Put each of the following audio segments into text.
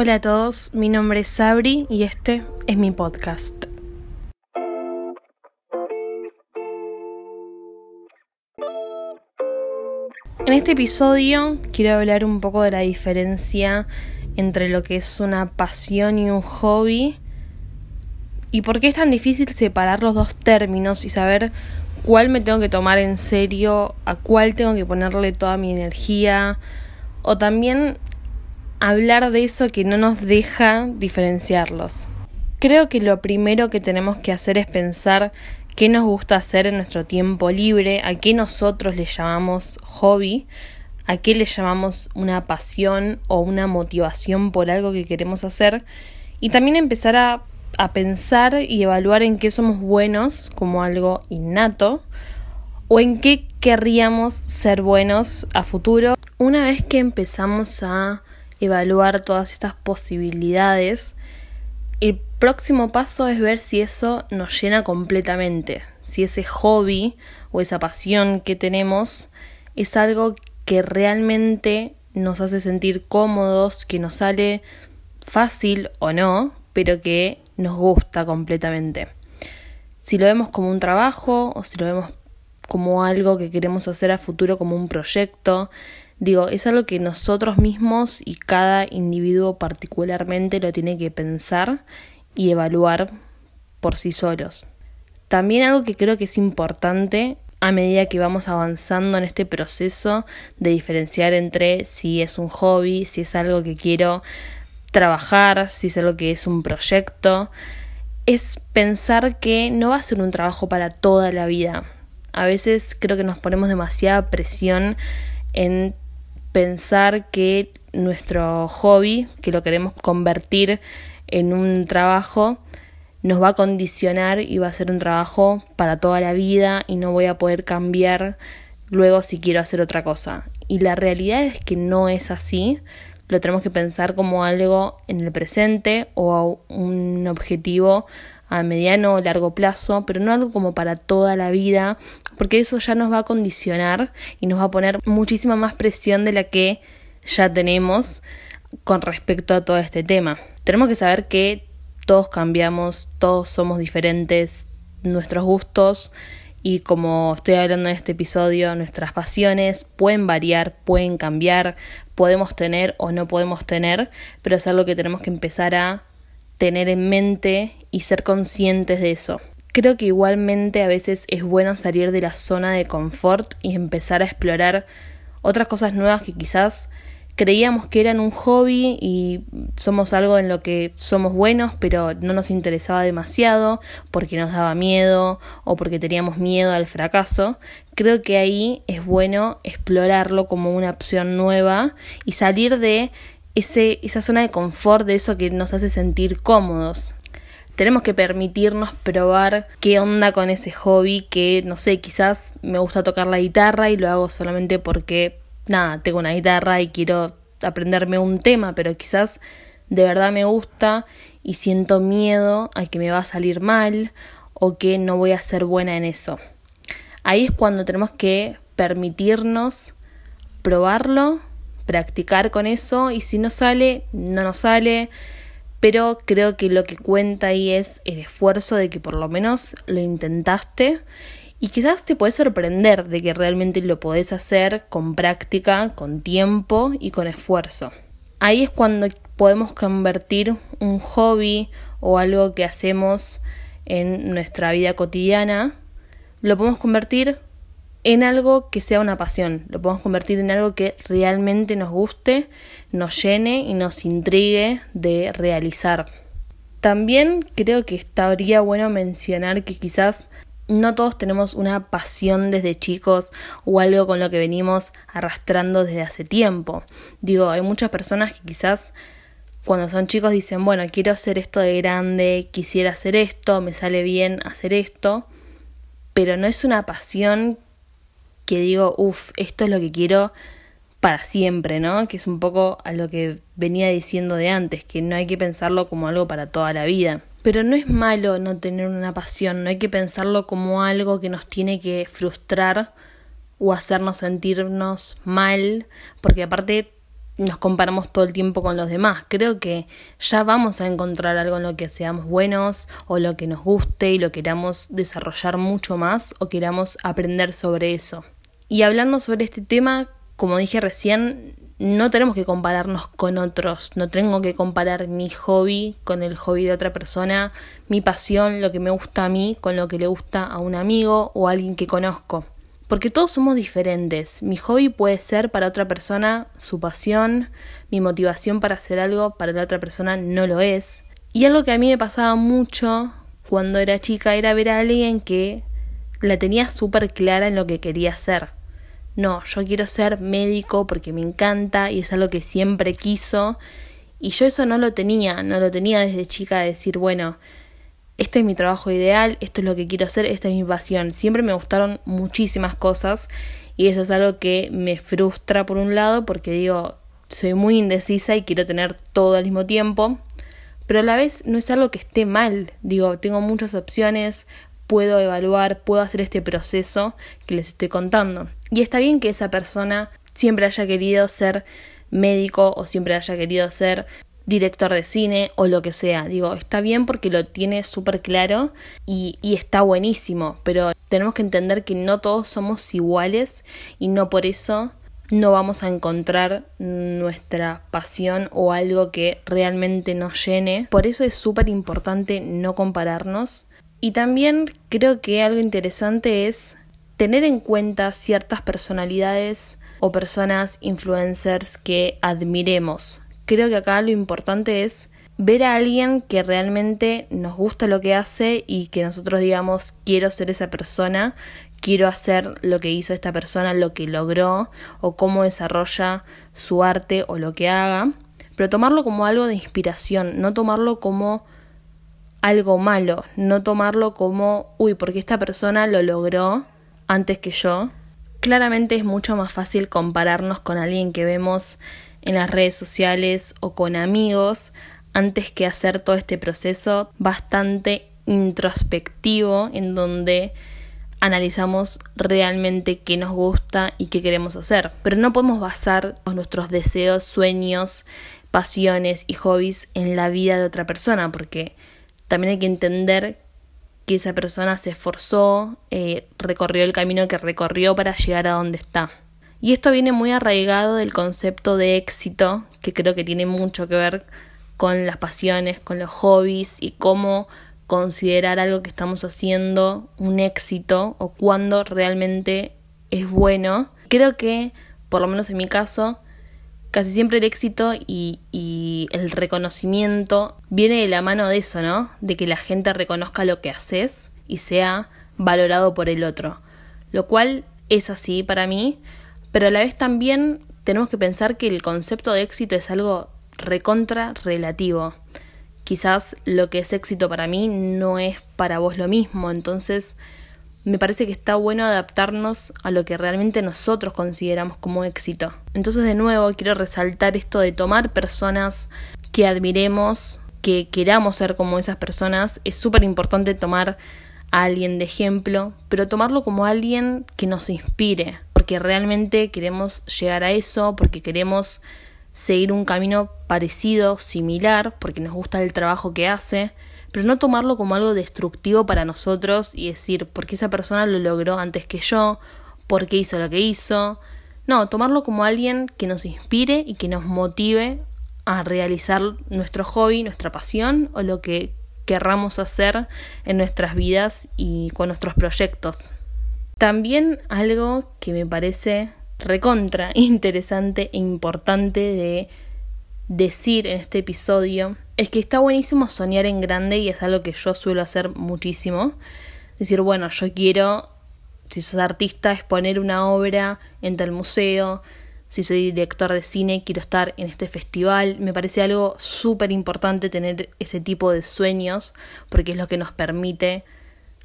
Hola a todos, mi nombre es Sabri y este es mi podcast. En este episodio quiero hablar un poco de la diferencia entre lo que es una pasión y un hobby y por qué es tan difícil separar los dos términos y saber cuál me tengo que tomar en serio, a cuál tengo que ponerle toda mi energía o también hablar de eso que no nos deja diferenciarlos. Creo que lo primero que tenemos que hacer es pensar qué nos gusta hacer en nuestro tiempo libre, a qué nosotros le llamamos hobby, a qué le llamamos una pasión o una motivación por algo que queremos hacer y también empezar a, a pensar y evaluar en qué somos buenos como algo innato o en qué querríamos ser buenos a futuro. Una vez que empezamos a evaluar todas estas posibilidades, el próximo paso es ver si eso nos llena completamente, si ese hobby o esa pasión que tenemos es algo que realmente nos hace sentir cómodos, que nos sale fácil o no, pero que nos gusta completamente. Si lo vemos como un trabajo o si lo vemos como algo que queremos hacer a futuro como un proyecto, Digo, es algo que nosotros mismos y cada individuo particularmente lo tiene que pensar y evaluar por sí solos. También algo que creo que es importante a medida que vamos avanzando en este proceso de diferenciar entre si es un hobby, si es algo que quiero trabajar, si es algo que es un proyecto, es pensar que no va a ser un trabajo para toda la vida. A veces creo que nos ponemos demasiada presión en pensar que nuestro hobby, que lo queremos convertir en un trabajo, nos va a condicionar y va a ser un trabajo para toda la vida y no voy a poder cambiar luego si quiero hacer otra cosa. Y la realidad es que no es así. Lo tenemos que pensar como algo en el presente o un objetivo a mediano o largo plazo, pero no algo como para toda la vida, porque eso ya nos va a condicionar y nos va a poner muchísima más presión de la que ya tenemos con respecto a todo este tema. Tenemos que saber que todos cambiamos, todos somos diferentes, nuestros gustos y como estoy hablando en este episodio, nuestras pasiones pueden variar, pueden cambiar, podemos tener o no podemos tener, pero es algo que tenemos que empezar a tener en mente y ser conscientes de eso. Creo que igualmente a veces es bueno salir de la zona de confort y empezar a explorar otras cosas nuevas que quizás creíamos que eran un hobby y somos algo en lo que somos buenos, pero no nos interesaba demasiado porque nos daba miedo o porque teníamos miedo al fracaso. Creo que ahí es bueno explorarlo como una opción nueva y salir de ese, esa zona de confort, de eso que nos hace sentir cómodos. Tenemos que permitirnos probar qué onda con ese hobby que, no sé, quizás me gusta tocar la guitarra y lo hago solamente porque, nada, tengo una guitarra y quiero aprenderme un tema, pero quizás de verdad me gusta y siento miedo a que me va a salir mal o que no voy a ser buena en eso. Ahí es cuando tenemos que permitirnos probarlo practicar con eso y si no sale, no nos sale. Pero creo que lo que cuenta ahí es el esfuerzo de que por lo menos lo intentaste y quizás te puedes sorprender de que realmente lo podés hacer con práctica, con tiempo y con esfuerzo. Ahí es cuando podemos convertir un hobby o algo que hacemos en nuestra vida cotidiana, lo podemos convertir en algo que sea una pasión, lo podemos convertir en algo que realmente nos guste, nos llene y nos intrigue de realizar. También creo que estaría bueno mencionar que quizás no todos tenemos una pasión desde chicos o algo con lo que venimos arrastrando desde hace tiempo. Digo, hay muchas personas que quizás cuando son chicos dicen, bueno, quiero hacer esto de grande, quisiera hacer esto, me sale bien hacer esto, pero no es una pasión que digo, uff, esto es lo que quiero para siempre, ¿no? Que es un poco a lo que venía diciendo de antes, que no hay que pensarlo como algo para toda la vida. Pero no es malo no tener una pasión, no hay que pensarlo como algo que nos tiene que frustrar o hacernos sentirnos mal, porque aparte nos comparamos todo el tiempo con los demás. Creo que ya vamos a encontrar algo en lo que seamos buenos o lo que nos guste y lo queramos desarrollar mucho más o queramos aprender sobre eso. Y hablando sobre este tema, como dije recién, no tenemos que compararnos con otros, no tengo que comparar mi hobby con el hobby de otra persona, mi pasión, lo que me gusta a mí con lo que le gusta a un amigo o a alguien que conozco. Porque todos somos diferentes. Mi hobby puede ser para otra persona su pasión, mi motivación para hacer algo para la otra persona no lo es. Y algo que a mí me pasaba mucho cuando era chica era ver a alguien que la tenía súper clara en lo que quería hacer. No, yo quiero ser médico porque me encanta y es algo que siempre quiso. Y yo eso no lo tenía, no lo tenía desde chica de decir, bueno, este es mi trabajo ideal, esto es lo que quiero hacer, esta es mi pasión. Siempre me gustaron muchísimas cosas y eso es algo que me frustra por un lado porque digo, soy muy indecisa y quiero tener todo al mismo tiempo, pero a la vez no es algo que esté mal. Digo, tengo muchas opciones, puedo evaluar, puedo hacer este proceso que les estoy contando. Y está bien que esa persona siempre haya querido ser médico o siempre haya querido ser director de cine o lo que sea. Digo, está bien porque lo tiene súper claro y, está buenísimo, pero tenemos que entender que no todos somos iguales y no por eso no vamos a encontrar nuestra pasión o algo que realmente nos llene. Por eso es súper importante no compararnos. Y también creo que algo interesante es tener en cuenta ciertas personalidades o personas influencers que admiremos. Creo que acá lo importante es ver a alguien que realmente nos gusta lo que hace y que nosotros digamos quiero ser esa persona, quiero hacer lo que hizo esta persona, lo que logró o cómo desarrolla su arte o lo que haga, pero tomarlo como algo de inspiración, no tomarlo como algo malo, no tomarlo como, uy, porque esta persona lo logró antes que yo. Claramente es mucho más fácil compararnos con alguien que vemos en las redes sociales o con amigos antes que hacer todo este proceso bastante introspectivo en donde analizamos realmente qué nos gusta y qué queremos hacer. Pero no podemos basar nuestros deseos, sueños, pasiones y hobbies en la vida de otra persona porque también hay que entender que esa persona se esforzó, eh, recorrió el camino que recorrió para llegar a donde está. Y esto viene muy arraigado del concepto de éxito, que creo que tiene mucho que ver con las pasiones, con los hobbies y cómo considerar algo que estamos haciendo un éxito o cuándo realmente es bueno. Creo que, por lo menos en mi caso, casi siempre el éxito y, el reconocimiento viene de la mano de eso, ¿no? De que la gente reconozca lo que haces y sea valorado por el otro. Lo cual es así para mí, pero a la vez también tenemos que pensar que el concepto de éxito es algo recontra relativo. Quizás lo que es éxito para mí no es para vos lo mismo, entonces me parece que está bueno adaptarnos a lo que realmente nosotros consideramos como éxito. Entonces de nuevo quiero resaltar esto de tomar personas que admiremos, que queramos ser como esas personas. Es súper importante tomar a alguien de ejemplo, pero tomarlo como alguien que nos inspire, porque realmente queremos llegar a eso, porque queremos seguir un camino parecido, similar, porque nos gusta el trabajo que hace, pero no tomarlo como algo destructivo para nosotros y decir, porque esa persona lo logró antes que yo, porque hizo lo que hizo. No, tomarlo como alguien que nos inspire y que nos motive a realizar nuestro hobby, nuestra pasión o lo que querramos hacer en nuestras vidas y con nuestros proyectos. También algo que me parece recontra interesante e importante de decir en este episodio es que está buenísimo soñar en grande y es algo que yo suelo hacer muchísimo. Decir, bueno, yo quiero, si sos artista, exponer una obra en el museo, si soy director de cine, quiero estar en este festival. Me parece algo súper importante tener ese tipo de sueños porque es lo que nos permite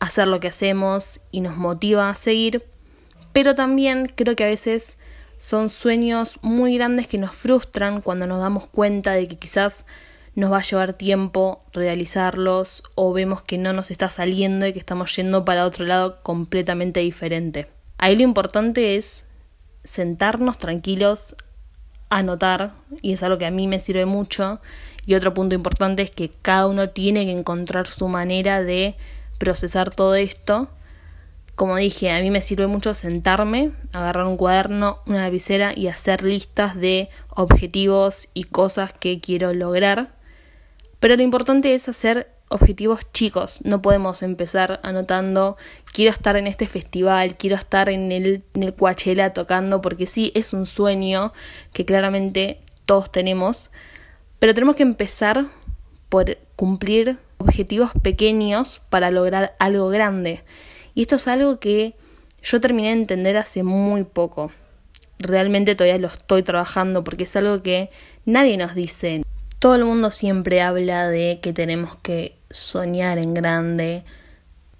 hacer lo que hacemos y nos motiva a seguir. Pero también creo que a veces son sueños muy grandes que nos frustran cuando nos damos cuenta de que quizás nos va a llevar tiempo realizarlos o vemos que no nos está saliendo y que estamos yendo para otro lado completamente diferente. Ahí lo importante es sentarnos tranquilos anotar y es algo que a mí me sirve mucho. Y otro punto importante es que cada uno tiene que encontrar su manera de procesar todo esto. Como dije, a mí me sirve mucho sentarme, agarrar un cuaderno, una lapicera y hacer listas de objetivos y cosas que quiero lograr. Pero lo importante es hacer objetivos chicos. No podemos empezar anotando quiero estar en este festival, quiero estar en el, en el Coachella tocando, porque sí, es un sueño que claramente todos tenemos, pero tenemos que empezar por cumplir objetivos pequeños para lograr algo grande. Y esto es algo que yo terminé de entender hace muy poco. Realmente todavía lo estoy trabajando porque es algo que nadie nos dice. Todo el mundo siempre habla de que tenemos que soñar en grande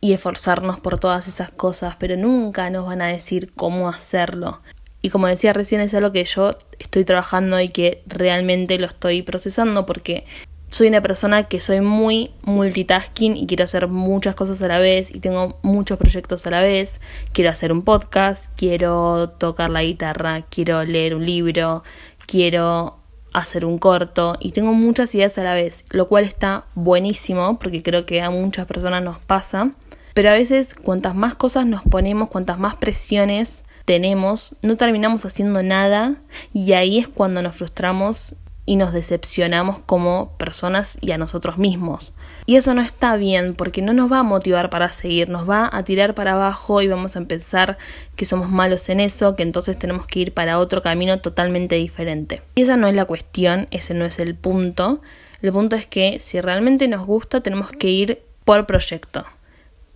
y esforzarnos por todas esas cosas, pero nunca nos van a decir cómo hacerlo. Y como decía recién, es algo que yo estoy trabajando y que realmente lo estoy procesando porque soy una persona que soy muy multitasking y quiero hacer muchas cosas a la vez y tengo muchos proyectos a la vez. Quiero hacer un podcast, quiero tocar la guitarra, quiero leer un libro, quiero hacer un corto y tengo muchas ideas a la vez, lo cual está buenísimo porque creo que a muchas personas nos pasa. Pero a veces cuantas más cosas nos ponemos, cuantas más presiones tenemos, no terminamos haciendo nada y ahí es cuando nos frustramos y nos decepcionamos como personas y a nosotros mismos. Y eso no está bien porque no nos va a motivar para seguir, nos va a tirar para abajo y vamos a pensar que somos malos en eso, que entonces tenemos que ir para otro camino totalmente diferente. Y esa no es la cuestión, ese no es el punto. El punto es que si realmente nos gusta tenemos que ir por proyecto.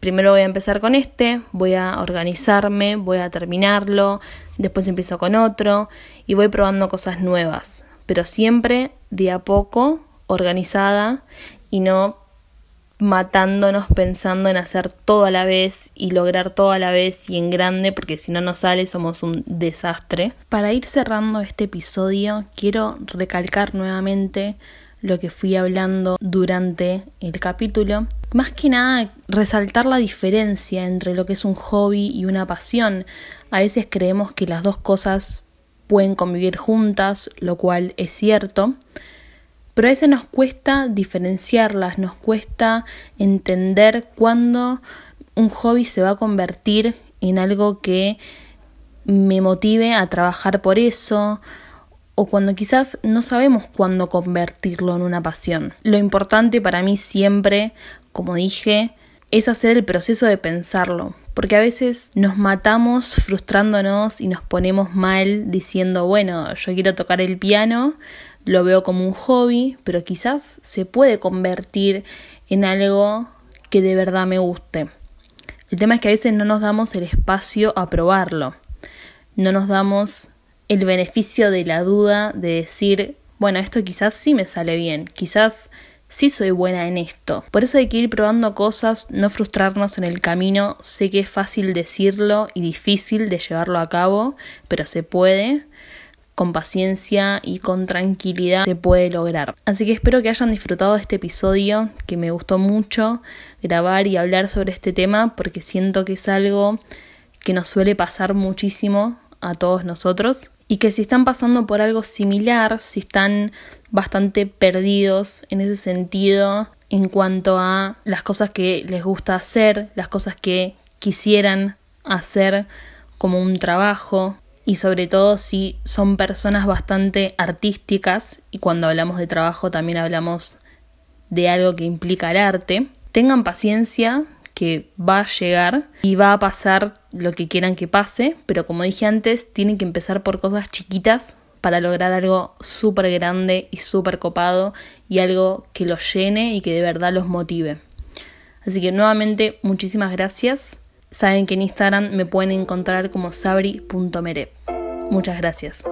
Primero voy a empezar con este, voy a organizarme, voy a terminarlo, después empiezo con otro y voy probando cosas nuevas pero siempre de a poco, organizada y no matándonos pensando en hacer todo a la vez y lograr todo a la vez y en grande porque si no nos sale somos un desastre. Para ir cerrando este episodio quiero recalcar nuevamente lo que fui hablando durante el capítulo. Más que nada resaltar la diferencia entre lo que es un hobby y una pasión. A veces creemos que las dos cosas pueden convivir juntas, lo cual es cierto, pero a veces nos cuesta diferenciarlas, nos cuesta entender cuándo un hobby se va a convertir en algo que me motive a trabajar por eso, o cuando quizás no sabemos cuándo convertirlo en una pasión. Lo importante para mí siempre, como dije, es hacer el proceso de pensarlo, porque a veces nos matamos frustrándonos y nos ponemos mal diciendo, bueno, yo quiero tocar el piano, lo veo como un hobby, pero quizás se puede convertir en algo que de verdad me guste. El tema es que a veces no nos damos el espacio a probarlo, no nos damos el beneficio de la duda de decir, bueno, esto quizás sí me sale bien, quizás sí soy buena en esto. Por eso hay que ir probando cosas, no frustrarnos en el camino. Sé que es fácil decirlo y difícil de llevarlo a cabo, pero se puede. Con paciencia y con tranquilidad se puede lograr. Así que espero que hayan disfrutado de este episodio, que me gustó mucho grabar y hablar sobre este tema, porque siento que es algo que nos suele pasar muchísimo a todos nosotros y que si están pasando por algo similar, si están bastante perdidos en ese sentido en cuanto a las cosas que les gusta hacer, las cosas que quisieran hacer como un trabajo y sobre todo si son personas bastante artísticas y cuando hablamos de trabajo también hablamos de algo que implica el arte, tengan paciencia que va a llegar y va a pasar lo que quieran que pase, pero como dije antes, tienen que empezar por cosas chiquitas para lograr algo súper grande y súper copado y algo que los llene y que de verdad los motive. Así que nuevamente muchísimas gracias. Saben que en Instagram me pueden encontrar como sabri.mere. Muchas gracias.